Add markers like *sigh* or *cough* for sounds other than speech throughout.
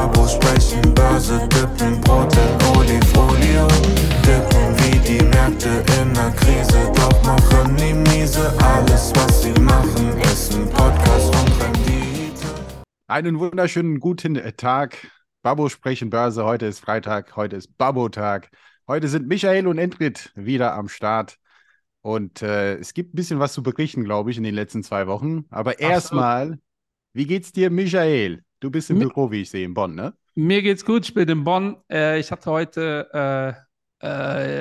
Babos sprechen Börse, dippen Brot in Olifolio. Dippen wie die Märkte in der Krise, doch machen die miese. Alles, was sie machen, ist ein Podcast und Rendite. Einen wunderschönen guten Tag. Babo sprechen Börse. Heute ist Freitag, heute ist Babo-Tag. Heute sind Michael und Endrit wieder am Start. Und äh, es gibt ein bisschen was zu berichten, glaube ich, in den letzten zwei Wochen. Aber erstmal, wie geht's dir, Michael? Du bist im Büro, wie ich sehe, in Bonn, ne? Mir geht's gut, ich bin in Bonn. Äh, ich hatte heute, äh,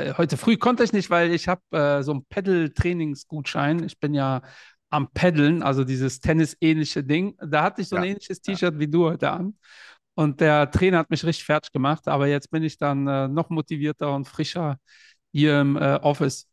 äh, heute früh konnte ich nicht, weil ich habe äh, so einen Pedal-Trainingsgutschein. Ich bin ja am Paddeln, also dieses Tennis-ähnliche Ding. Da hatte ich so ein Ja, ähnliches T-Shirt wie du heute an. Und der Trainer hat mich richtig fertig gemacht, aber jetzt bin ich dann äh, noch motivierter und frischer hier im äh, Office.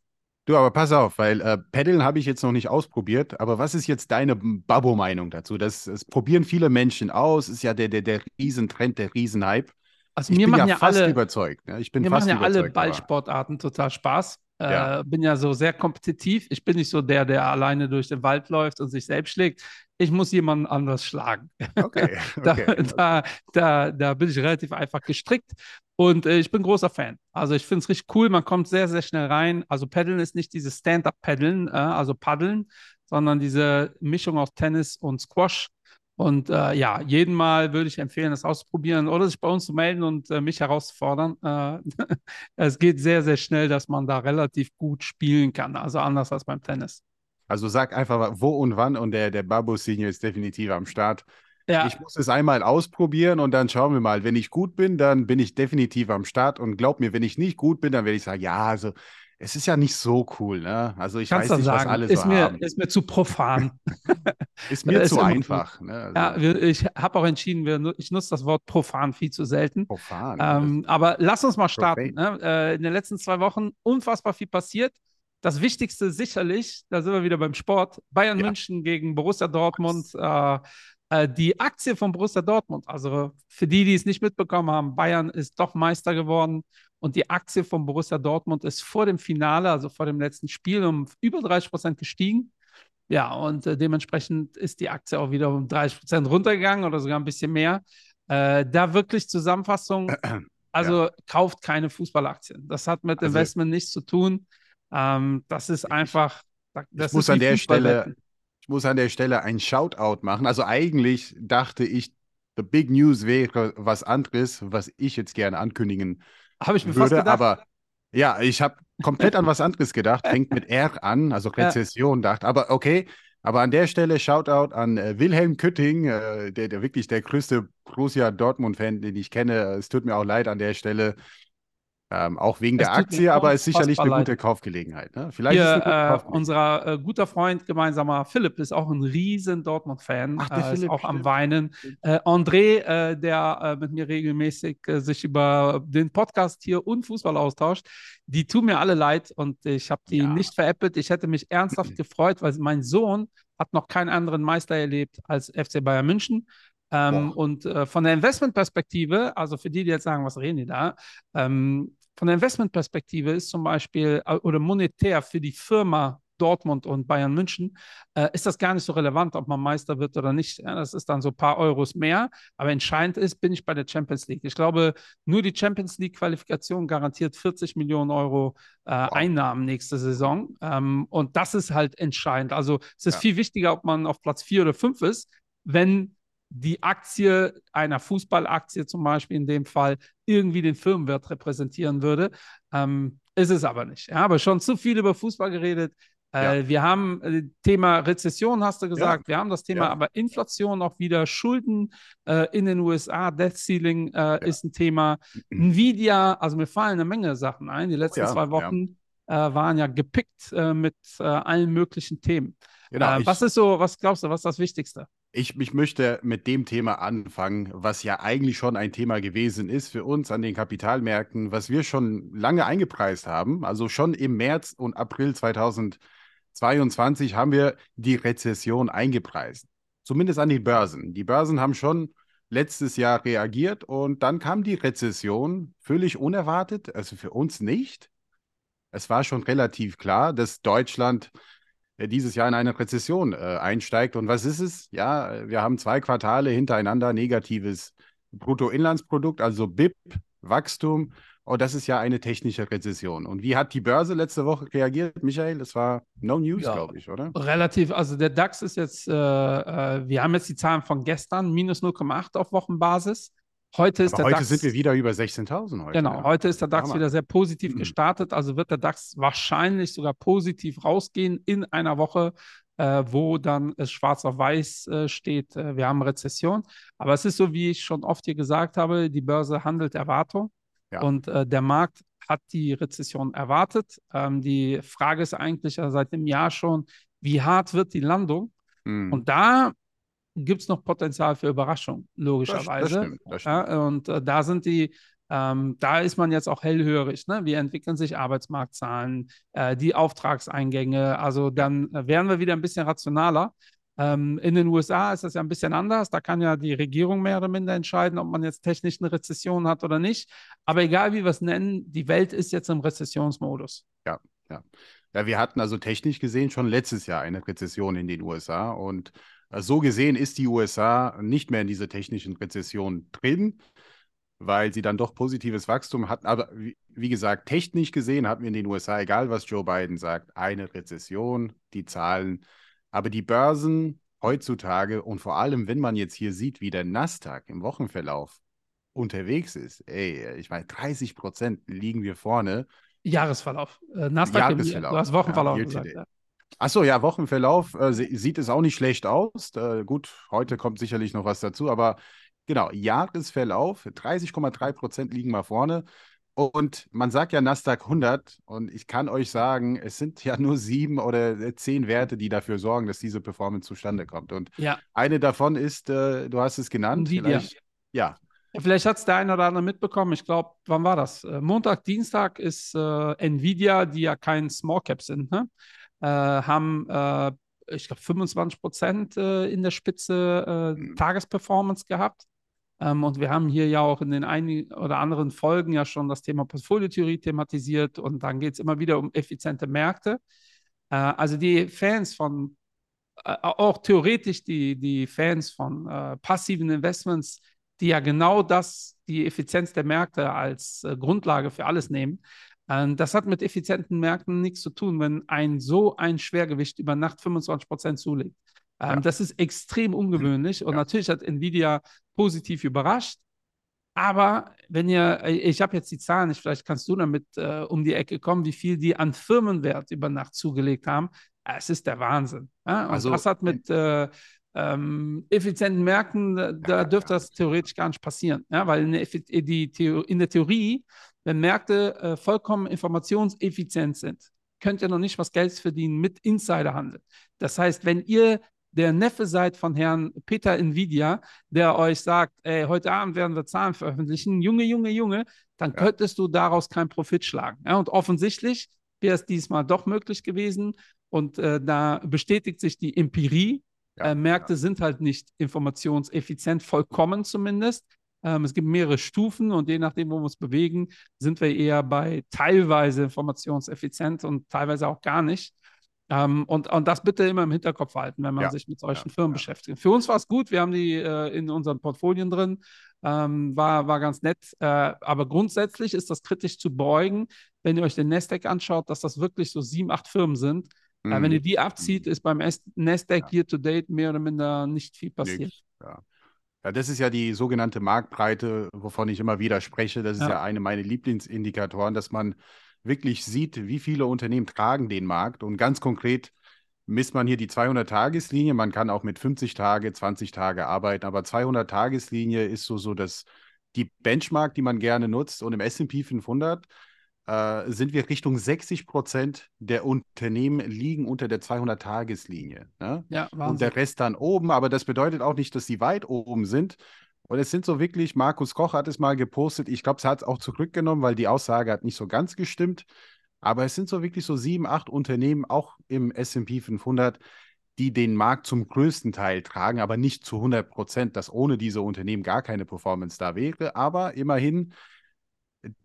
Du, aber pass auf, weil äh, Paddeln habe ich jetzt noch nicht ausprobiert. Aber was ist jetzt deine Babo-Meinung dazu? Das, das probieren viele Menschen aus. Ist ja der, der, der Riesentrend, der Riesenhype. Also Ich mir bin machen ja ja fast alle, überzeugt. Ne? Ich bin Mir fast machen ja alle Ballsportarten total Spaß. Äh, Ja. bin ja so sehr kompetitiv. Ich bin nicht so der, der alleine durch den Wald läuft und sich selbst schlägt. Ich muss jemanden anders schlagen. Okay, *laughs* Da, okay. da, da, da bin ich relativ einfach gestrickt und äh, ich bin großer Fan. Also ich finde es richtig cool, man kommt sehr, sehr schnell rein. Also Paddeln ist nicht dieses Stand-up-Paddeln, äh, also Paddeln, sondern diese Mischung aus Tennis und Squash. Und äh, ja, jeden Mal würde ich empfehlen, das auszuprobieren oder sich bei uns zu melden und äh, mich herauszufordern. Äh, *laughs* es geht sehr, sehr schnell, dass man da relativ gut spielen kann. Also anders als beim Tennis. Also sag einfach wo und wann und der, der Babo Senior ist definitiv am Start. Ja, Ich muss es einmal ausprobieren und dann schauen wir mal. Wenn ich gut bin, dann bin ich definitiv am Start und glaub mir, wenn ich nicht gut bin, dann werde ich sagen, ja, also es ist ja nicht so cool, ne? Also ich kannst weiß nicht, was sagen, alle ist, so mir, haben. ist mir zu profan. *laughs* Ist mir ist zu einfach, ne? Also, Ja, wir, ich habe auch entschieden, wir, ich nutze das Wort profan viel zu selten. profan. Ähm, aber lass uns mal starten. Ne? Äh, in den letzten zwei Wochen unfassbar viel passiert. Das Wichtigste sicherlich, da sind wir wieder beim Sport, Bayern Ja. München gegen Borussia Dortmund. Äh, äh, die Aktie von Borussia Dortmund, also für die, die es nicht mitbekommen haben, Bayern ist doch Meister geworden und die Aktie von Borussia Dortmund ist vor dem Finale, also vor dem letzten Spiel, um über 30 Prozent gestiegen. Ja, und äh, dementsprechend ist die Aktie auch wieder um 30 Prozent runtergegangen oder sogar ein bisschen mehr. Äh, da wirklich Zusammenfassung, *clears throat* also kauft keine Fußballaktien. Das hat mit Also- Investment nichts zu tun. Ähm, das ist einfach, das muss ist an der Stelle-. Ich muss an der Stelle ein Shoutout machen. Also eigentlich dachte ich, the big news wäre was anderes, was ich jetzt gerne ankündigen Habe ich mir würde, gedacht. aber ja, ich habe komplett an was anderes gedacht, fängt mit R an, also *laughs* Ja. Rezession, dachte, aber okay, aber an der Stelle Shoutout an äh, Wilhelm Kütting, äh, der, der wirklich der größte Borussia Dortmund-Fan, den ich kenne. Es tut mir auch leid an der Stelle, ähm, auch wegen Es der Aktie, aber es ist sicherlich eine gute leid. Kaufgelegenheit. Ne? Vielleicht ist Hier, eine gute äh, unser äh, guter Freund, gemeinsamer Philipp, ist auch ein riesen Dortmund-Fan. Ach, der äh, ist Philipp, auch am stimmt. Weinen. Äh, André, äh, der äh, mit mir regelmäßig sich über den Podcast hier und Fußball austauscht, die tun mir alle leid und ich habe die Ja. nicht veräppelt. Ich hätte mich ernsthaft *laughs* gefreut, weil mein Sohn hat noch keinen anderen Meister erlebt als FC Bayern München. Ähm, und äh, von der Investmentperspektive, also für die, die jetzt sagen, was reden die da, ähm, von der Investmentperspektive ist zum Beispiel äh, oder monetär für die Firma Dortmund und Bayern München äh, ist das gar nicht so relevant, ob man Meister wird oder nicht. Ja, das ist dann so ein paar Euros mehr. Aber entscheidend ist, bin ich bei der Champions League. Ich glaube, nur die Champions League-Qualifikation garantiert 40 Millionen Euro äh, Einnahmen nächste Saison. Ähm, und das ist halt entscheidend. Also es ist Ja. viel wichtiger, ob man auf Platz 4 oder 5 ist, wenn die Aktie einer Fußballaktie zum Beispiel in dem Fall irgendwie den Firmenwert repräsentieren würde. Ähm, ist es aber nicht. Ja, aber schon zu viel über Fußball geredet. Äh, Wir haben äh, Thema Rezession, hast du gesagt. Wir haben das Thema Ja. aber Inflation auch wieder, Schulden äh, in den USA, Debt Ceiling äh, ist ein Thema. Nvidia, also mir fallen eine Menge Sachen ein. Die letzten ja, zwei ja. Wochen waren ja gepickt mit allen möglichen Themen. Genau, was ist so, was glaubst du, was ist das Wichtigste? Ich, ich möchte mit dem Thema anfangen, was ja eigentlich schon ein Thema gewesen ist für uns an den Kapitalmärkten, was wir schon lange eingepreist haben. Also schon im März und April 2022 haben wir die Rezession eingepreist. Zumindest an den Börsen. Die Börsen haben schon letztes Jahr reagiert und dann kam die Rezession völlig unerwartet, also für uns nicht. Es war schon relativ klar, dass Deutschland dieses Jahr in eine Rezession äh, einsteigt. Und was ist es? Ja, wir haben zwei Quartale hintereinander negatives Bruttoinlandsprodukt, also BIP, Wachstum. Oh, das ist ja eine technische Rezession. Und wie hat die Börse letzte Woche reagiert, Michael? Das war No News, ja, glaube ich, oder? Relativ. Also der DAX ist jetzt, äh, äh, wir haben jetzt die Zahlen von gestern, minus 0,8 auf Wochenbasis. Heute ist Aber der heute DAX. sind wir wieder über 16.000 heute. Genau, ja. heute ist der DAX wieder sehr positiv Mhm. gestartet. Also wird der DAX wahrscheinlich sogar positiv rausgehen in einer Woche, äh, wo dann es schwarz auf weiß äh, steht, äh, wir haben Rezession. Aber es ist so, wie ich schon oft hier gesagt habe, die Börse handelt Erwartung Ja. und äh, der Markt hat die Rezession erwartet. Ähm, die Frage ist eigentlich seit dem Jahr schon, wie hart wird die Landung? Mhm. Und da gibt es noch Potenzial für Überraschung, logischerweise. Das stimmt, das stimmt. Ja, und äh, da sind die, ähm, da ist man jetzt auch hellhörig. Ne? Wie entwickeln sich Arbeitsmarktzahlen, äh, die Auftragseingänge? Also dann äh, werden wir wieder ein bisschen rationaler. Ähm, in den USA ist das ja ein bisschen anders. Da kann ja die Regierung mehr oder minder entscheiden, ob man jetzt technisch eine Rezession hat oder nicht. Aber egal wie wir es nennen, die Welt ist jetzt im Rezessionsmodus. Ja, ja. Ja, wir hatten also technisch gesehen schon letztes Jahr eine Rezession in den USA und äh, so gesehen ist die USA nicht mehr in dieser technischen Rezession drin, weil sie dann doch positives Wachstum hatten. Aber wie, gesagt, technisch gesehen hatten wir in den USA, egal was Joe Biden sagt, eine Rezession, die Zahlen. Aber die Börsen heutzutage und vor allem, wenn man jetzt hier sieht, wie der Nasdaq im Wochenverlauf unterwegs ist, ey, ich meine, 30 Prozent liegen wir vorne. Jahresverlauf. Äh, Nasdaq, im- Jahresverlauf. du hast Wochenverlauf Ja, gesagt. Ja. Achso, ja, Wochenverlauf äh, sie- sieht es auch nicht schlecht aus. Äh, gut, heute kommt sicherlich noch was dazu, aber genau, Jahresverlauf, 30,3 Prozent liegen mal vorne. Und man sagt ja Nasdaq 100 und ich kann euch sagen, es sind ja nur sieben oder äh, zehn Werte, die dafür sorgen, dass diese Performance zustande kommt. Und ja. eine davon ist, äh, du hast es genannt, Nvidia. vielleicht, ja, Ja, Vielleicht hat es der eine oder andere mitbekommen. Ich glaube, wann war das? Äh, Montag, Dienstag ist äh, Nvidia, die ja kein Small Cap sind, ne? Äh, haben, äh, ich glaube, 25 Prozent äh, in der Spitze äh, Mhm. Tagesperformance gehabt. Ähm, und wir haben hier ja auch in den einigen oder anderen Folgen ja schon das Thema Portfoliotheorie thematisiert. Und dann geht es immer wieder um effiziente Märkte. Äh, also die Fans von, äh, auch theoretisch die, die Fans von passiven Investments, die ja genau das, die Effizienz der Märkte als Grundlage für alles nehmen. Ähm, das hat mit effizienten Märkten nichts zu tun, wenn ein so ein Schwergewicht über Nacht 25 Prozent zulegt. Ähm, Ja. Das ist extrem ungewöhnlich und Ja. natürlich hat Nvidia positiv überrascht. Aber wenn ihr, äh, ich habe jetzt die Zahlen nicht, vielleicht kannst du damit äh, um die Ecke kommen, wie viel die an Firmenwert über Nacht zugelegt haben. Es ist der Wahnsinn. Ja? Und Also, das hat mit äh, ähm, effizienten Märkten, äh, da dürfte das theoretisch gar nicht passieren. Ja? Weil in der, Effi- die Theo in der Theorie, wenn Märkte äh, vollkommen informationseffizient sind, könnt ihr noch nicht was Geld verdienen mit Insiderhandel. Das heißt, wenn ihr der Neffe seid von Herrn Peter Nvidia, der euch sagt, ey, heute Abend werden wir Zahlen veröffentlichen, Junge, Junge, Junge, dann Ja. könntest du daraus keinen Profit schlagen. Ja, und offensichtlich wäre es diesmal doch möglich gewesen. Und äh, da bestätigt sich die Empirie. Ja, äh, Märkte sind halt nicht informationseffizient, vollkommen zumindest. Ähm, es gibt mehrere Stufen und je nachdem, wo wir uns bewegen, sind wir eher bei teilweise informationseffizient und teilweise auch gar nicht. Ähm, und, und das bitte immer im Hinterkopf halten, wenn man Ja, sich mit solchen ja, Firmen ja. beschäftigt. Für uns war es gut, wir haben die äh, in unseren Portfolien drin, ähm, war, war ganz nett. Äh, aber grundsätzlich ist das kritisch zu beugen, wenn ihr euch den Nasdaq anschaut, dass das wirklich so sieben, acht Firmen sind. Äh, wenn Mhm. ihr die abzieht, ist beim Nasdaq Ja. year to date mehr oder minder nicht viel passiert. Nix, Ja. ja, das ist ja die sogenannte Marktbreite, wovon ich immer wieder spreche. Das ist Ja. ja, eine meiner Lieblingsindikatoren, dass man wirklich sieht, wie viele Unternehmen tragen den Markt. Und ganz konkret misst man hier die 200-Tageslinie. Man kann auch mit 50 Tage, 20 Tage arbeiten, aber 200-Tageslinie ist so, so das, die Benchmark, die man gerne nutzt. Und im S&P 500 äh, sind wir Richtung 60 Prozent der Unternehmen liegen unter der 200-Tageslinie. Ne? Ja, und Wahnsinn. der Rest dann oben. Aber das bedeutet auch nicht, dass sie weit oben sind. Und es sind so wirklich, Markus Koch hat es mal gepostet, ich glaube, es hat es auch zurückgenommen, weil die Aussage hat nicht so ganz gestimmt. Aber es sind so wirklich so sieben, acht Unternehmen, auch im SP 500, die den Markt zum größten Teil tragen, aber nicht zu 100 Prozent, dass ohne diese Unternehmen gar keine Performance da wäre. Aber immerhin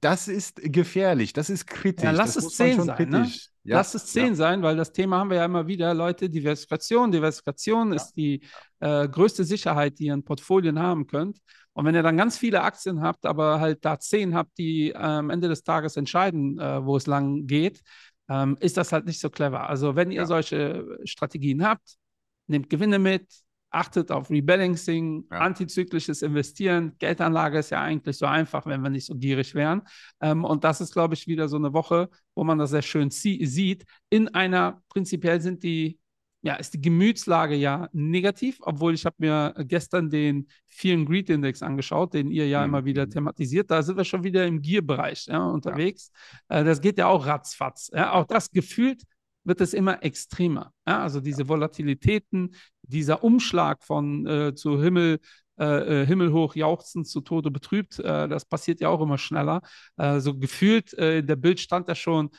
Das ist gefährlich, das ist kritisch. Ja, lass das es muss man 10 schon sein, ne? Ja, Lass es 10 ja, sein, weil das Thema haben wir ja immer wieder, Leute, Diversifikation. Diversifikation ist die äh, größte Sicherheit, die ihr in Portfolien haben könnt. Und wenn ihr dann ganz viele Aktien habt, aber halt da 10 habt, die äh, am Ende des Tages entscheiden, äh, wo es lang geht, ähm, ist das halt nicht so clever. Also wenn ihr solche Strategien habt, nehmt Gewinne mit, achtet auf Rebalancing, Ja. antizyklisches Investieren. Geldanlage ist ja eigentlich so einfach, wenn wir nicht so gierig wären. Ähm, und das ist, glaube ich, wieder so eine Woche, wo man das sehr schön sie sieht. In einer, prinzipiell sind die, ja, ist die Gemütslage ja negativ, obwohl ich habe mir gestern den Fear and Greed Index angeschaut, den ihr ja Mhm. immer wieder thematisiert. Da sind wir schon wieder im Gier-Bereich ja, unterwegs. Äh, das geht ja auch ratzfatz. Ja. Auch das gefühlt wird es immer extremer. Ja. Also diese Volatilitäten, dieser Umschlag von äh, zu Himmel, äh, äh, himmelhoch jauchzend zu Tode betrübt, äh, das passiert ja auch immer schneller. Äh, so gefühlt, äh, in der Bild stand ja schon,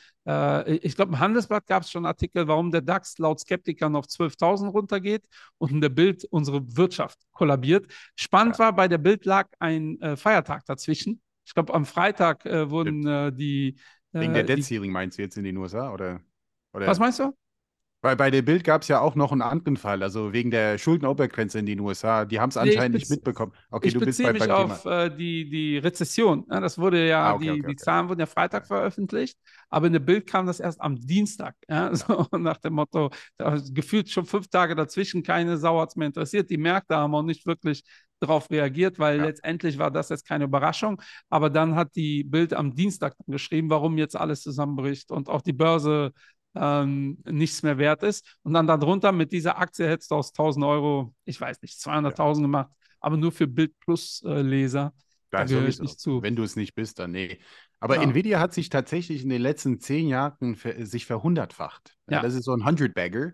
ich glaube, im Handelsblatt gab es schon Artikel, warum der DAX laut Skeptikern auf 12.000 runtergeht und in der Bild unsere Wirtschaft kollabiert. Spannend war, bei der Bild lag ein Feiertag dazwischen. Ich glaube, am Freitag wurden die. Wegen der Debt Ceiling meinst du jetzt in den USA? Oder, oder was meinst du? Weil bei der Bild gab es ja auch noch einen anderen Fall, also wegen der Schuldenobergrenze in den USA. Die haben es Nee, anscheinend nicht mitbekommen. Okay, ich du bist bei, mich auf äh, die, die Rezession. Ja, das wurde ja, Ah, okay, die, okay, die okay. Zahlen wurden ja Freitag veröffentlicht, aber in der Bild kam das erst am Dienstag. Ja, *laughs* so nach dem Motto, gefühlt schon fünf Tage dazwischen, keine Sau hat es mehr interessiert. Die Märkte haben auch nicht wirklich darauf reagiert, weil Ja. letztendlich war das jetzt keine Überraschung. Aber dann hat die Bild am Dienstag geschrieben, warum jetzt alles zusammenbricht und auch die Börse ähm, nichts mehr wert ist. Und dann darunter mit dieser Aktie hättest du aus 1000 Euro, ich weiß nicht, 200.000 gemacht, aber nur für Bild Plus äh, Leser. Da Ja, sowieso. nicht zu. Wenn du es nicht bist, dann nee. Aber Ja. Nvidia hat sich tatsächlich in den letzten zehn Jahren ver sich verhundertfacht. Ja, Ja. das ist so ein 100-Bagger.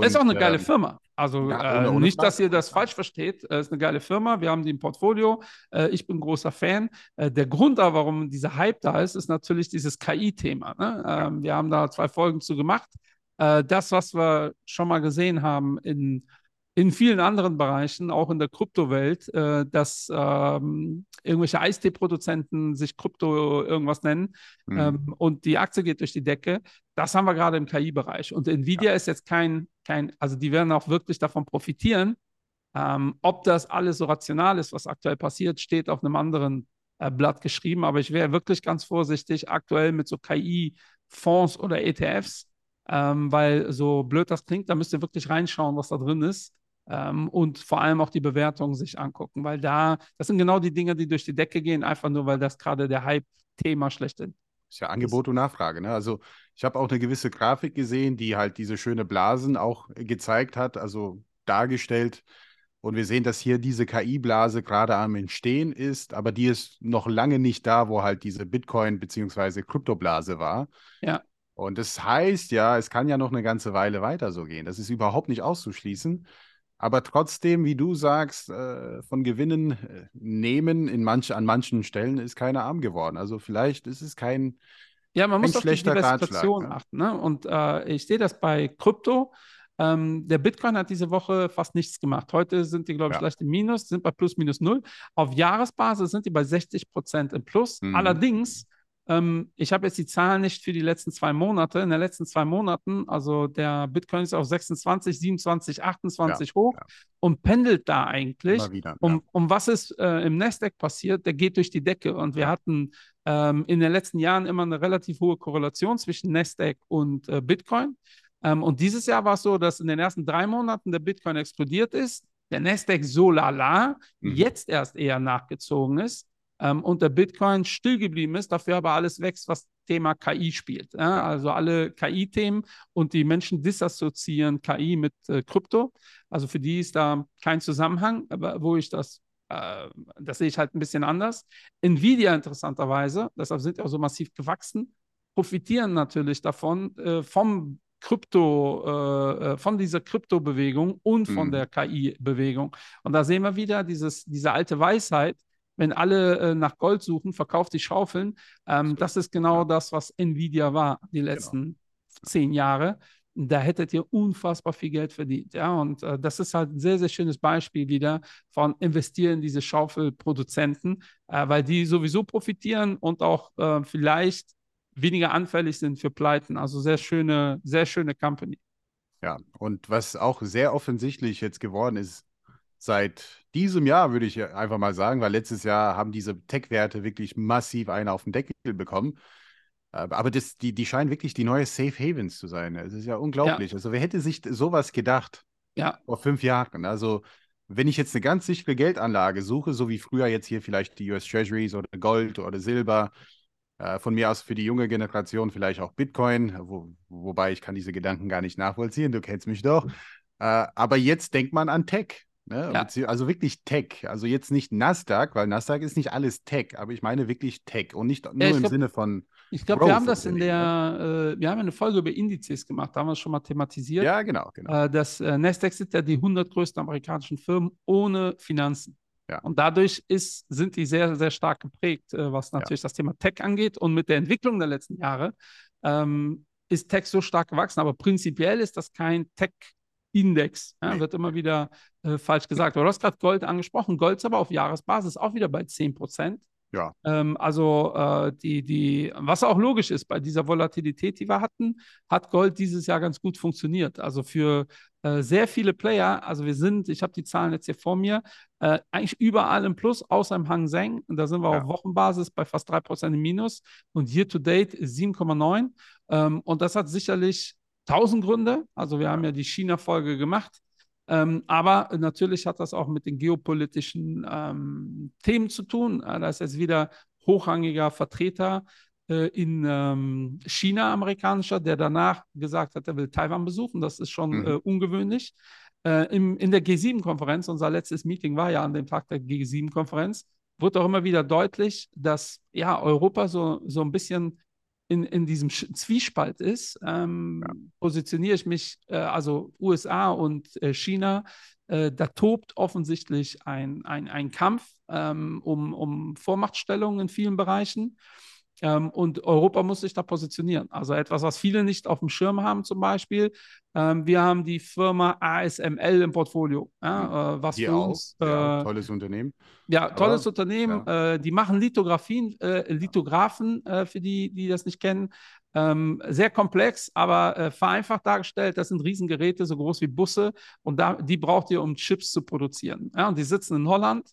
Das ist auch eine geile ähm, Firma. Also ja, äh, ohne- ohne nicht, dass ihr das falsch versteht. Es ist eine geile Firma. Wir haben die im Portfolio. Äh, ich bin großer Fan. Äh, der Grund, da, warum dieser Hype da ist, ist natürlich dieses KI-Thema. Ne? Ähm, wir haben da zwei Folgen zu gemacht. Äh, das, was wir schon mal gesehen haben in, in vielen anderen Bereichen, auch in der Kryptowelt, äh, dass ähm, irgendwelche Eistee-Produzenten sich Krypto irgendwas nennen Mhm. ähm, und die Aktie geht durch die Decke. Das haben wir gerade im KI-Bereich. Und Nvidia ist jetzt kein, kein, also die werden auch wirklich davon profitieren. Ähm, ob das alles so rational ist, was aktuell passiert, steht auf einem anderen äh, Blatt geschrieben. Aber ich wäre wirklich ganz vorsichtig aktuell mit so KI-Fonds oder ETFs, ähm, weil so blöd das klingt, da müsst ihr wirklich reinschauen, was da drin ist. Ähm, und vor allem auch die Bewertungen sich angucken, weil da, das sind genau die Dinge, die durch die Decke gehen, einfach nur, weil das gerade der Hype-Thema schlechthin Ist ja Angebot und Nachfrage. Ne? Also ich habe auch eine gewisse Grafik gesehen, die halt diese schöne Blasen auch gezeigt hat, also dargestellt. Und wir sehen, dass hier diese KI-Blase gerade am Entstehen ist, aber die ist noch lange nicht da, wo halt diese Bitcoin- bzw. Kryptoblase war. Ja. Und das heißt ja, es kann ja noch eine ganze Weile weiter so gehen. Das ist überhaupt nicht auszuschließen. Aber trotzdem, wie du sagst, äh, von Gewinnen äh, nehmen in manch, an manchen Stellen ist keiner arm geworden. Also vielleicht ist es kein, Ja, man muss auf die Diversifikation ne? achten. Ne? Und äh, ich sehe das bei Krypto. Ähm, der Bitcoin hat diese Woche fast nichts gemacht. Heute sind die, glaube ich, Ja. leicht im Minus, sind bei plus minus null. Auf Jahresbasis sind die bei 60 Prozent im Plus. Mhm. Allerdings, ähm, ich habe jetzt die Zahlen nicht für die letzten zwei Monate. In den letzten zwei Monaten, also der Bitcoin ist auf 26, 27, 28 hoch ja. und pendelt da eigentlich. wieder. Um, ja. um was ist äh, im Nasdaq passiert? Der geht durch die Decke. Und wir Ja. hatten ähm, in den letzten Jahren immer eine relativ hohe Korrelation zwischen Nasdaq und äh, Bitcoin. Ähm, und dieses Jahr war es so, dass in den ersten drei Monaten der Bitcoin explodiert ist, der Nasdaq so lala, Mhm. jetzt erst eher nachgezogen ist ähm, und der Bitcoin still geblieben ist, dafür aber alles wächst, was Thema KI spielt. Ja? Also alle KI-Themen und die Menschen disassoziieren KI mit äh, Krypto. Also für die ist da kein Zusammenhang, aber wo ich das, äh, das sehe ich halt ein bisschen anders. Nvidia interessanterweise, deshalb sind die auch so massiv gewachsen, profitieren natürlich davon, äh, vom Krypto, äh, äh, von dieser Kryptobewegung und von Mhm. der KI-Bewegung. Und da sehen wir wieder dieses, diese alte Weisheit, wenn alle äh, nach Gold suchen, verkauft die Schaufeln. Ähm, das ist genau das, was Nvidia war die letzten zehn Jahre. da hättet ihr unfassbar viel Geld verdient. Ja, und äh, das ist halt ein sehr, sehr schönes Beispiel wieder von investieren in diese Schaufelproduzenten, äh, weil die sowieso profitieren und auch äh, vielleicht weniger anfällig sind für Pleiten. Also sehr schöne, sehr schöne Company. Ja, und was auch sehr offensichtlich jetzt geworden ist, seit diesem Jahr, würde ich einfach mal sagen, weil letztes Jahr haben diese Tech-Werte wirklich massiv einen auf den Deckel bekommen. Äh, aber das, die, die scheinen wirklich die neue Safe Havens zu sein. Es ist ja unglaublich. Ja. Also, wer hätte sich sowas gedacht ja. vor fünf Jahren? Also, wenn ich jetzt eine ganz sichere Geldanlage suche, so wie früher jetzt hier vielleicht die US Treasuries oder Gold oder Silber, äh, von mir aus für die junge Generation vielleicht auch Bitcoin, wo, wobei ich kann diese Gedanken gar nicht nachvollziehen, du kennst mich doch. Äh, aber jetzt denkt man an Tech. Ne? Ja. Also wirklich Tech. Also jetzt nicht Nasdaq, weil Nasdaq ist nicht alles Tech, aber ich meine wirklich Tech und nicht nur ja, im glaub, Sinne von. Ich glaube, wir haben das in der, äh, wir haben eine Folge über Indizes gemacht, da haben wir es schon mal thematisiert. Ja, genau, genau. Äh, das äh, Nasdaq sind ja die 100 größten amerikanischen Firmen ohne Finanzen. Ja. Und dadurch ist, sind die sehr, sehr stark geprägt, äh, was natürlich das Thema Tech angeht. Und mit der Entwicklung der letzten Jahre ähm, ist Tech so stark gewachsen. Aber prinzipiell ist das kein Tech- Index. Ja, wird immer wieder äh, falsch gesagt. du hast gerade Gold angesprochen. Gold ist aber auf Jahresbasis auch wieder bei 10 Prozent. Ja. Ähm, also äh, die, die, was auch logisch ist, bei dieser Volatilität, die wir hatten, hat Gold dieses Jahr ganz gut funktioniert. Also für äh, sehr viele Player, also wir sind, ich habe die Zahlen jetzt hier vor mir, äh, eigentlich überall im Plus, außer im Hang Seng. Und da sind wir ja. auf Wochenbasis bei fast 3% im Minus und year to date 7,9. Ähm, und das hat sicherlich tausend Gründe. Also wir haben ja die China-Folge gemacht. Ähm, aber natürlich hat das auch mit den geopolitischen ähm, Themen zu tun. Äh, da ist jetzt wieder hochrangiger Vertreter äh, in ähm, China, amerikanischer, der danach gesagt hat, er will Taiwan besuchen. Das ist schon mhm. äh, ungewöhnlich. Äh, im, in der G7-Konferenz, unser letztes Meeting war ja an dem Tag der G7-Konferenz, wurde auch immer wieder deutlich, dass ja Europa so, so ein bisschen in, in diesem Zwiespalt ist, ähm, ja. positioniere ich mich, äh, also USA und äh, China, äh, da tobt offensichtlich ein, ein, ein Kampf ähm, um, um Vormachtstellung in vielen Bereichen. Ähm, und Europa muss sich da positionieren. Also etwas, was viele nicht auf dem Schirm haben, zum Beispiel. Ähm, wir haben die Firma ASML im Portfolio, ja, äh, was für auch. uns. Ja, äh, tolles Unternehmen. Ja, tolles Aber, Unternehmen. Ja. Äh, die machen Lithografien, äh, Lithographen, äh, für die, die das nicht kennen. Ähm, sehr komplex, aber äh, vereinfacht dargestellt. Das sind Riesengeräte, so groß wie Busse. Und da, die braucht ihr, um Chips zu produzieren. Ja, und die sitzen in Holland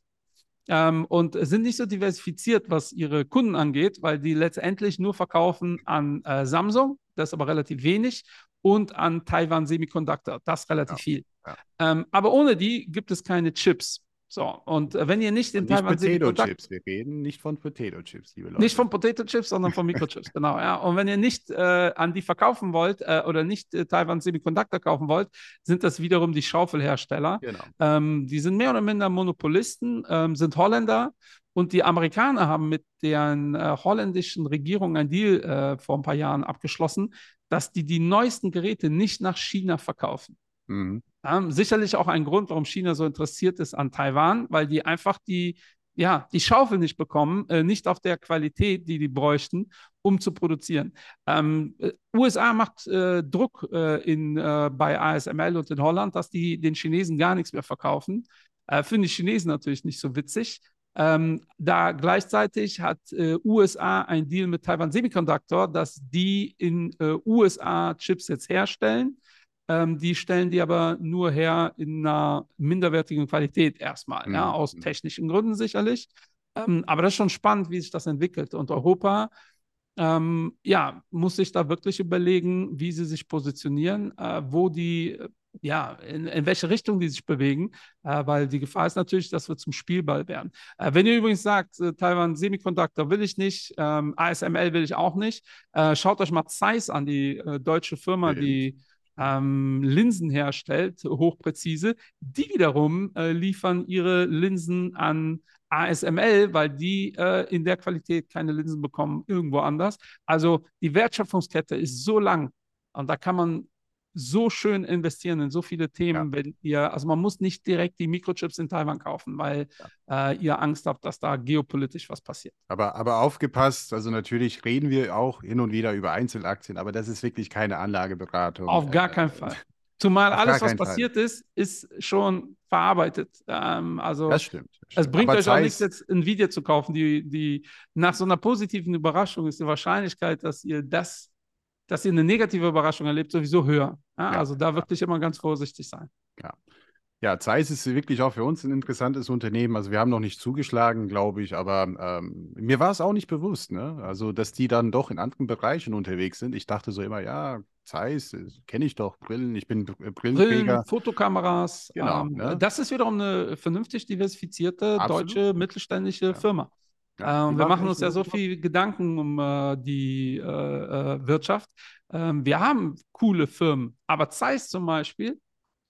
ähm, und sind nicht so diversifiziert, was ihre Kunden angeht, weil die letztendlich nur verkaufen an äh, Samsung, das ist aber relativ wenig, und an Taiwan Semiconductor, das relativ ja, viel. Ja. Ähm, aber ohne die gibt es keine Chips. So, und äh, wenn ihr nicht in nicht Taiwan Potato Chips, wir reden nicht von Potato Chips, liebe Leute. Nicht von Potato Chips, sondern von Mikrochips, *laughs* genau. Ja. Und wenn ihr nicht äh, an die verkaufen wollt äh, oder nicht äh, Taiwan Semiconductor kaufen wollt, sind das wiederum die Schaufelhersteller. Genau. Ähm, die sind mehr oder minder Monopolisten, ähm, sind Holländer und die Amerikaner haben mit deren äh, holländischen Regierung ein Deal äh, vor ein paar Jahren abgeschlossen, dass die die neuesten Geräte nicht nach China verkaufen. Mhm. Ja, sicherlich auch ein Grund, warum China so interessiert ist an Taiwan, weil die einfach die, ja, die Schaufel nicht bekommen, äh, nicht auf der Qualität, die die bräuchten, um zu produzieren. Ähm, äh, USA macht äh, Druck äh, in, äh, bei ASML und in Holland, dass die den Chinesen gar nichts mehr verkaufen. Äh, Finde die Chinesen natürlich nicht so witzig. Ähm, da gleichzeitig hat USA ein Deal mit Taiwan Semiconductor, dass die in USA Chips jetzt herstellen ähm, die stellen die aber nur her in einer minderwertigen Qualität erstmal, mhm. ja, aus technischen Gründen sicherlich. Ähm, aber das ist schon spannend, wie sich das entwickelt. Und Europa ähm, ja, muss sich da wirklich überlegen, wie sie sich positionieren, äh, wo die, ja, in, in, welche Richtung die sich bewegen, äh, weil die Gefahr ist natürlich, dass wir zum Spielball werden. Äh, wenn ihr übrigens sagt, äh, Taiwan Semiconductor will ich nicht, ähm, ASML will ich auch nicht, äh, schaut euch mal Zeiss an, die äh, deutsche Firma, die ähm, Linsen herstellt, hochpräzise. Die wiederum äh, liefern ihre Linsen an ASML, weil die äh, in der Qualität keine Linsen bekommen, irgendwo anders. Also die Wertschöpfungskette ist so lang und da kann man so schön investieren in so viele Themen, wenn ihr, also man muss nicht direkt die Mikrochips in Taiwan kaufen, weil äh, ihr Angst habt, dass da geopolitisch was passiert. Aber, aber aufgepasst, also natürlich reden wir auch hin und wieder über Einzelaktien, aber das ist wirklich keine Anlageberatung. Auf gar Äh, keinen Fall. Zumal auf alles, was keinen Fall. passiert ist, ist schon verarbeitet. Ähm, also Das stimmt. das es stimmt. bringt Aber euch auch nichts, jetzt Nvidia zu kaufen. Die, die, nach so einer positiven Überraschung ist die Wahrscheinlichkeit, dass ihr das, dass ihr eine negative Überraschung erlebt, sowieso höher. Ja, Ja, also da wirklich immer ganz vorsichtig sein. Ja, Zeiss ist wirklich auch für uns ein interessantes Unternehmen. Also wir haben noch nicht zugeschlagen, glaube ich, aber ähm, mir war es auch nicht bewusst, ne? Also, dass die dann doch in anderen Bereichen unterwegs sind. Ich dachte so immer, ja, Zeiss, kenne ich doch, Brillen, ich bin Br- Brillenträger. Brillen, Fotokameras. Genau, ähm, ne? Das ist wiederum eine vernünftig diversifizierte Absolut. deutsche mittelständische Ja. Firma. Ja, Ähm, wir machen uns ja so viel Gedanken um äh, die äh, äh, Wirtschaft. Ähm, wir haben coole Firmen, aber Zeiss zum Beispiel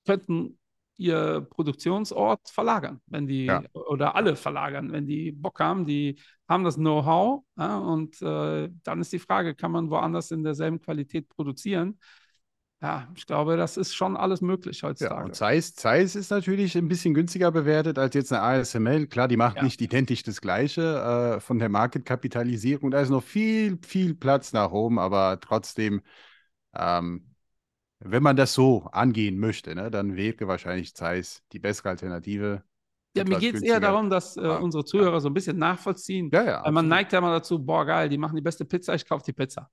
könnten ihr Produktionsort verlagern, wenn die Ja. oder alle verlagern, wenn die Bock haben, die haben das Know-how ja, und äh, dann ist die Frage, kann man woanders in derselben Qualität produzieren? Ja, ich glaube, das ist schon alles möglich Ja, heutzutage. und Zeiss, Zeiss ist natürlich ein bisschen günstiger bewertet als jetzt eine ASML. Klar, die macht Ja. nicht identisch das Gleiche äh, von der Marketkapitalisierung. Da ist noch viel, viel Platz nach oben, aber trotzdem, ähm, wenn man das so angehen möchte, ne, dann wäre wahrscheinlich Zeiss die bessere Alternative. Ja, mir geht es eher darum, dass äh, Ah, unsere Zuhörer so ein bisschen nachvollziehen. Ja, ja. Weil man neigt ja mal dazu, boah, geil, die machen die beste Pizza, ich kaufe die Pizza.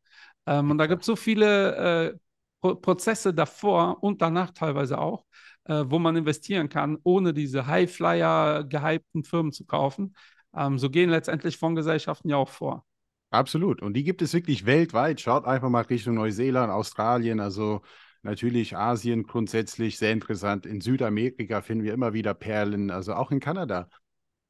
Ähm, und da gibt es so viele äh, Prozesse davor und danach teilweise auch, äh, wo man investieren kann, ohne diese Highflyer gehypten Firmen zu kaufen. Ähm, so gehen letztendlich Fondsgesellschaften ja auch vor. Absolut. Und die gibt es wirklich weltweit. Schaut einfach mal Richtung Neuseeland, Australien, also natürlich Asien grundsätzlich sehr interessant. In Südamerika finden wir immer wieder Perlen, also auch in Kanada.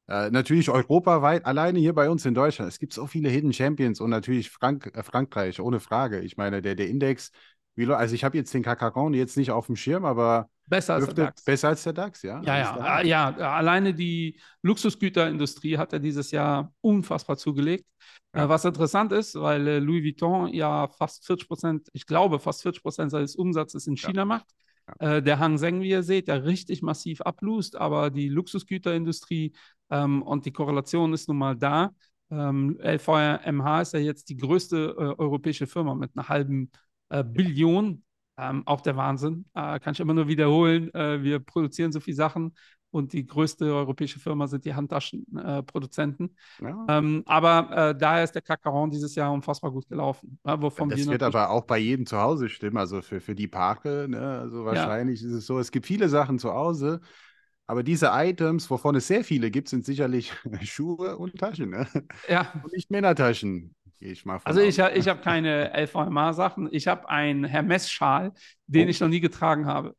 Äh, natürlich europaweit, alleine hier bei uns in Deutschland. Es gibt so viele Hidden Champions und natürlich Frank äh, Frankreich, ohne Frage. Ich meine, der, der Index, wie, also ich habe jetzt den Kakaron jetzt nicht auf dem Schirm, aber Besser als der DAX. besser als der DAX, ja? Ja, ja, ah, ja, alleine die Luxusgüterindustrie hat ja dieses Jahr unfassbar zugelegt. Ja. Äh, was interessant ist, weil äh, Louis Vuitton ja fast 40 Prozent, ich glaube fast 40 Prozent seines Umsatzes in Ja. China macht. Äh, der Hang Seng, wie ihr seht, der richtig massiv ablust, aber die Luxusgüterindustrie ähm, und die Korrelation ist nun mal da. Ähm, LVMH ist ja jetzt die größte äh, europäische Firma mit einer halben äh, Billion. Ähm, auch der Wahnsinn. Äh, kann ich immer nur wiederholen. Äh, wir produzieren so viele Sachen und die größte europäische Firma sind die Handtaschenproduzenten. Ja. ähm, aber äh, daher ist der Kakaron dieses Jahr unfassbar gut gelaufen. Ja, wovon Das wir wird aber auch bei jedem zu Hause stimmen, also für, für die Paare, ne? Also wahrscheinlich ist es so, es gibt viele Sachen zu Hause, aber diese Items, wovon es sehr viele gibt, sind sicherlich *laughs* Schuhe und Taschen, ne? ja, Und nicht Männertaschen, gehe ich mal von Also aus. ich, *laughs* ich habe keine LVMA-Sachen. Ich habe einen Hermes-Schal, den Oh. ich noch nie getragen habe.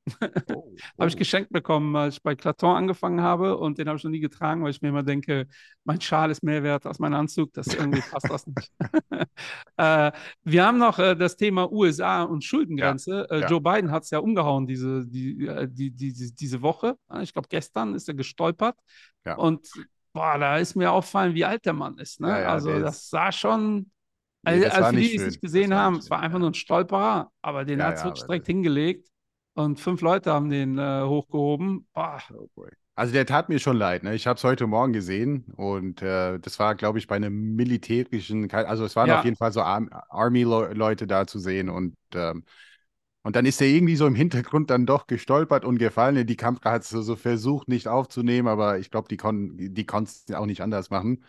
Oh, *laughs* Habe ich oh. geschenkt bekommen, als ich bei Claton angefangen habe und den habe ich noch nie getragen, weil ich mir immer denke, mein Schal ist mehr wert als mein Anzug. Das irgendwie passt das nicht. *laughs* äh, wir haben noch äh, das Thema USA und Schuldengrenze. äh, ja. Joe Biden hat es ja umgehauen diese, die, äh, die, die, die, diese Woche. Ich glaube, gestern ist er gestolpert. Ja. Und boah, da ist mir auffallen, wie alt der Mann ist. Ne? Ja, ja, also das sah schon also, also für die, die es nicht gesehen Das haben, nicht es war einfach nur ein Stolperer, aber den Ja, hat es ja, wirklich direkt hingelegt und fünf Leute haben den äh, hochgehoben. Boah, Oh boy. Also der tat mir schon leid. Ne? Ich habe es heute Morgen gesehen und äh, das war, glaube ich, bei einem militärischen, also es waren Ja. auf jeden Fall so Ar Army-Leute da zu sehen und ähm, und dann ist er irgendwie so im Hintergrund dann doch gestolpert und gefallen. Die Kamera hat es so, so versucht, nicht aufzunehmen, aber ich glaube, die konnten die konnten es auch nicht anders machen.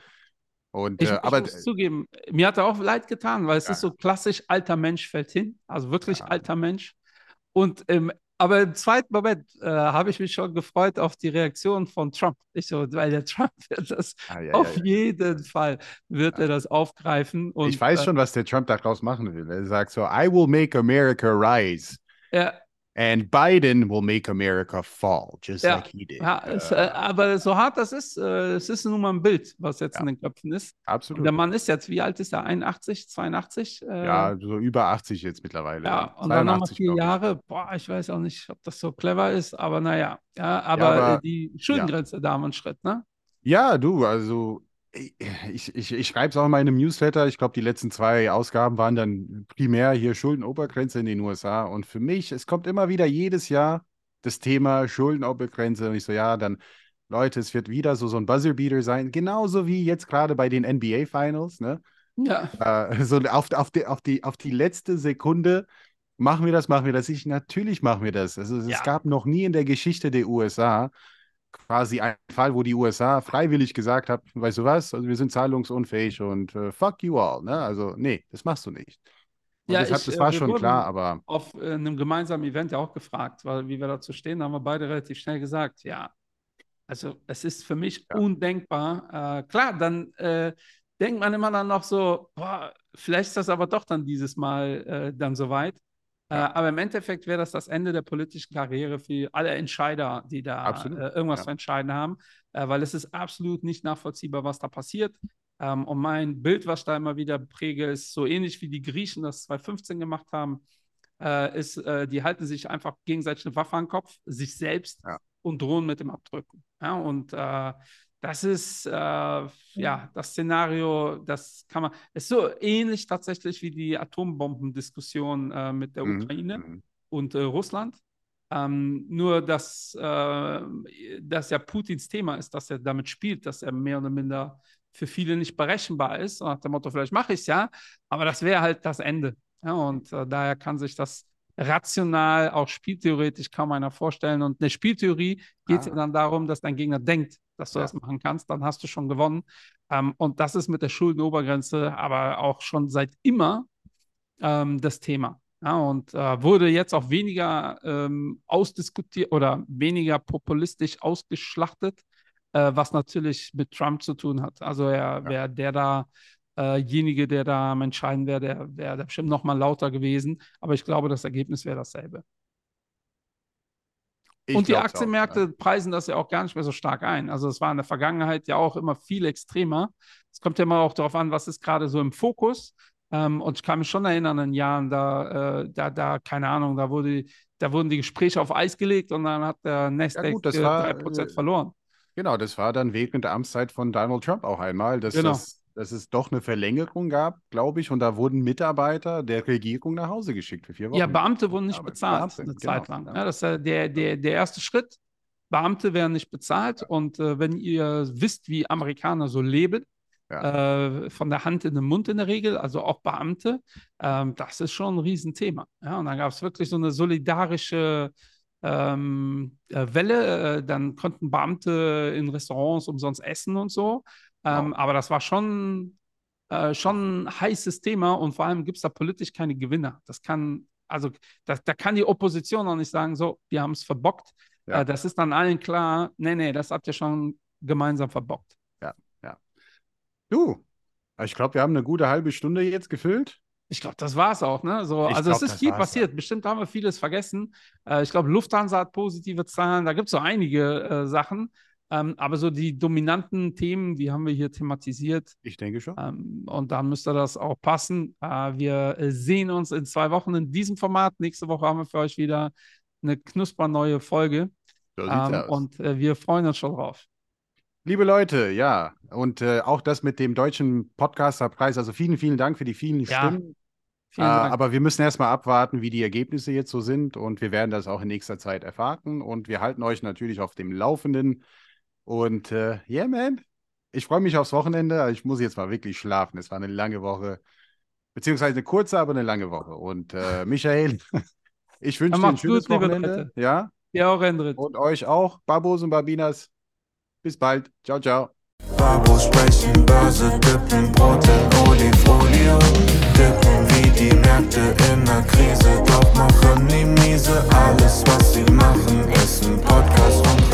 Und ich, äh, ich aber muss zugeben, mir hat er auch leid getan, weil es Ja, ist so klassisch, alter Mensch fällt hin, also wirklich Ja. alter Mensch. Und ähm, aber im zweiten Moment äh, habe ich mich schon gefreut auf die Reaktion von Trump. Ich so, weil der Trump *laughs* wird das Ah, ja, auf jeden Fall wird er das aufgreifen. Und, ich weiß äh, schon, was der Trump daraus machen will. Er sagt so, I will make America rise Ja, and Biden will make America fall, just Ja. like he did. ja, es, Äh, äh, aber so hart das ist, äh, es ist nun mal ein Bild, was jetzt Ja. in den Köpfen ist. Und absolut. der Mann ist jetzt, wie alt ist er? 81, 82? Äh, Ja, so über 80 jetzt mittlerweile. ja, und dann nochmal 82, vier. Jahre. Boah, ich weiß auch nicht, ob das so clever ist, aber naja. Ja, aber, aber- äh, die Schuldengrenze, da haben einen Schritt, ne? Ja, du, also Ich, ich, ich schreibe es auch in meinem Newsletter. Ich glaube, die letzten zwei Ausgaben waren dann primär hier Schuldenobergrenze in den USA. Und für mich, es kommt immer wieder jedes Jahr das Thema Schuldenobergrenze. Und ich so, ja, dann, Leute, es wird wieder so, so ein Buzzerbeater sein. Genauso wie jetzt gerade bei den NBA Finals. Ne? Ja. Äh, so auf, auf, die, auf, die, auf die letzte Sekunde machen wir das, machen wir das. Ich, natürlich machen wir das. Also, es Ja. gab noch nie in der Geschichte der USA quasi einen Fall, wo die USA freiwillig gesagt hat, weißt du was, also wir sind zahlungsunfähig und äh, fuck you all. Ne? Also, nee, das machst du nicht. Und Ja, deshalb, ich, das äh, war schon klar, aber auf äh, einem gemeinsamen Event ja auch gefragt, weil, wie wir dazu stehen, da haben wir beide relativ schnell gesagt, ja, also es ist für mich Ja. undenkbar. Äh, klar, dann äh, denkt man immer dann noch so, boah, vielleicht ist das aber doch dann dieses Mal dann soweit. Äh, aber im Endeffekt wäre das das Ende der politischen Karriere für alle Entscheider, die da äh, irgendwas ja. zu entscheiden haben, äh, weil es ist absolut nicht nachvollziehbar, was da passiert. Ähm, und mein Bild, was ich da immer wieder präge, ist so ähnlich wie die Griechen das 2015 gemacht haben, äh, ist, äh, die halten sich einfach gegenseitig eine Waffe an den Kopf, sich selbst Ja. und drohen mit dem Abdrücken. Und das ist, äh, ja, das Szenario, das kann man, ist so ähnlich tatsächlich wie die Atombombendiskussion äh, mit der Mhm, Ukraine mhm. und äh, Russland. Ähm, nur, dass äh, das ja Putins Thema ist, dass er damit spielt, dass er mehr oder minder für viele nicht berechenbar ist. Und nach dem Motto, vielleicht mache ich es ja, aber das wäre halt das Ende. Ja, und äh, daher kann sich das rational, auch spieltheoretisch kaum einer vorstellen. Und eine Spieltheorie geht es Ah. ja dann darum, dass dein Gegner denkt, dass du Ja. das machen kannst, dann hast du schon gewonnen. Ähm, und das ist mit der Schuldenobergrenze aber auch schon seit immer ähm, das Thema. Ja, und äh, wurde jetzt auch weniger ähm, ausdiskutiert oder weniger populistisch ausgeschlachtet, äh, was natürlich mit Trump zu tun hat. Also er wäre der da, äh, jenige, der da am entscheiden wäre, der wäre bestimmt noch mal lauter gewesen. Aber ich glaube, das Ergebnis wäre dasselbe. Ich und die glaub's auch, Aktienmärkte ja. preisen das ja auch gar nicht mehr so stark ein. Also es war in der Vergangenheit ja auch immer viel extremer. Es kommt ja immer auch darauf an, was ist gerade so im Fokus. Ähm, und ich kann mich schon erinnern an Jahren, da, äh, da, da, keine Ahnung, da wurde, da wurden die Gespräche auf Eis gelegt und dann hat der Nasdaq gut, das äh, war, 3% äh, verloren. Genau, das war dann während der Amtszeit von Donald Trump auch einmal, dass, Genau. das, dass es doch eine Verlängerung gab, glaube ich, und da wurden Mitarbeiter der Regierung nach Hause geschickt für vier Wochen. Ja, Beamte wurden nicht bezahlt Beamte, eine genau, Zeit lang. ja. Ja, das ist ja der, der, der erste Schritt. Beamte werden nicht bezahlt. Und äh, wenn ihr wisst, wie Amerikaner so leben, äh, von der Hand in den Mund in der Regel, also auch Beamte, ähm, das ist schon ein Riesenthema. Ja, und dann gab es wirklich so eine solidarische ähm, äh, Welle. Äh, dann konnten Beamte in Restaurants umsonst essen und so. Ähm, Wow. Aber das war schon, äh, schon ein heißes Thema und vor allem gibt es da politisch keine Gewinner. Das kann, also da, da kann die Opposition auch nicht sagen, so, wir haben es verbockt. Ja. Äh, das ist dann allen klar, nee, nee, das habt ihr schon gemeinsam verbockt. Du, ich glaube, wir haben eine gute halbe Stunde jetzt gefüllt. Ich glaube, das war es auch. Ne? So, also glaub, es ist das viel passiert. Bestimmt haben wir vieles vergessen. Äh, ich glaube, Lufthansa hat positive Zahlen. Da gibt es so einige äh, Sachen. Ähm, aber so die dominanten Themen, die haben wir hier thematisiert. Ich denke schon. Ähm, und dann müsste das auch passen. Äh, wir äh, sehen uns in zwei Wochen in diesem Format. Nächste Woche haben wir für euch wieder eine knusperneue Folge. So Ähm, und äh, wir freuen uns schon drauf. Liebe Leute, ja, und äh, auch das mit dem deutschen Podcasterpreis. Also vielen, vielen Dank für die vielen Ja, Stimmen. Vielen Äh, Dank. aber wir müssen erstmal abwarten, wie die Ergebnisse jetzt so sind. Und wir werden das auch in nächster Zeit erfahren. Und wir halten euch natürlich auf dem Laufenden. Und äh, yeah, man, ich freue mich aufs Wochenende. Ich muss jetzt mal wirklich schlafen. Es war eine lange Woche, beziehungsweise eine kurze, aber eine lange Woche. Und äh, *laughs* Michael, *laughs* ich wünsche dir ein schönes gut, Wochenende. Ja? Ja, auch Endrit. Und euch auch, Babos und Babinas. Bis bald. Ciao, ciao. Babos sprechen Börse, dippen Brot in Olifolie. Dippen wie die Märkte in der Krise. Doch machen die miese. Alles, was sie machen, ist ein Podcast und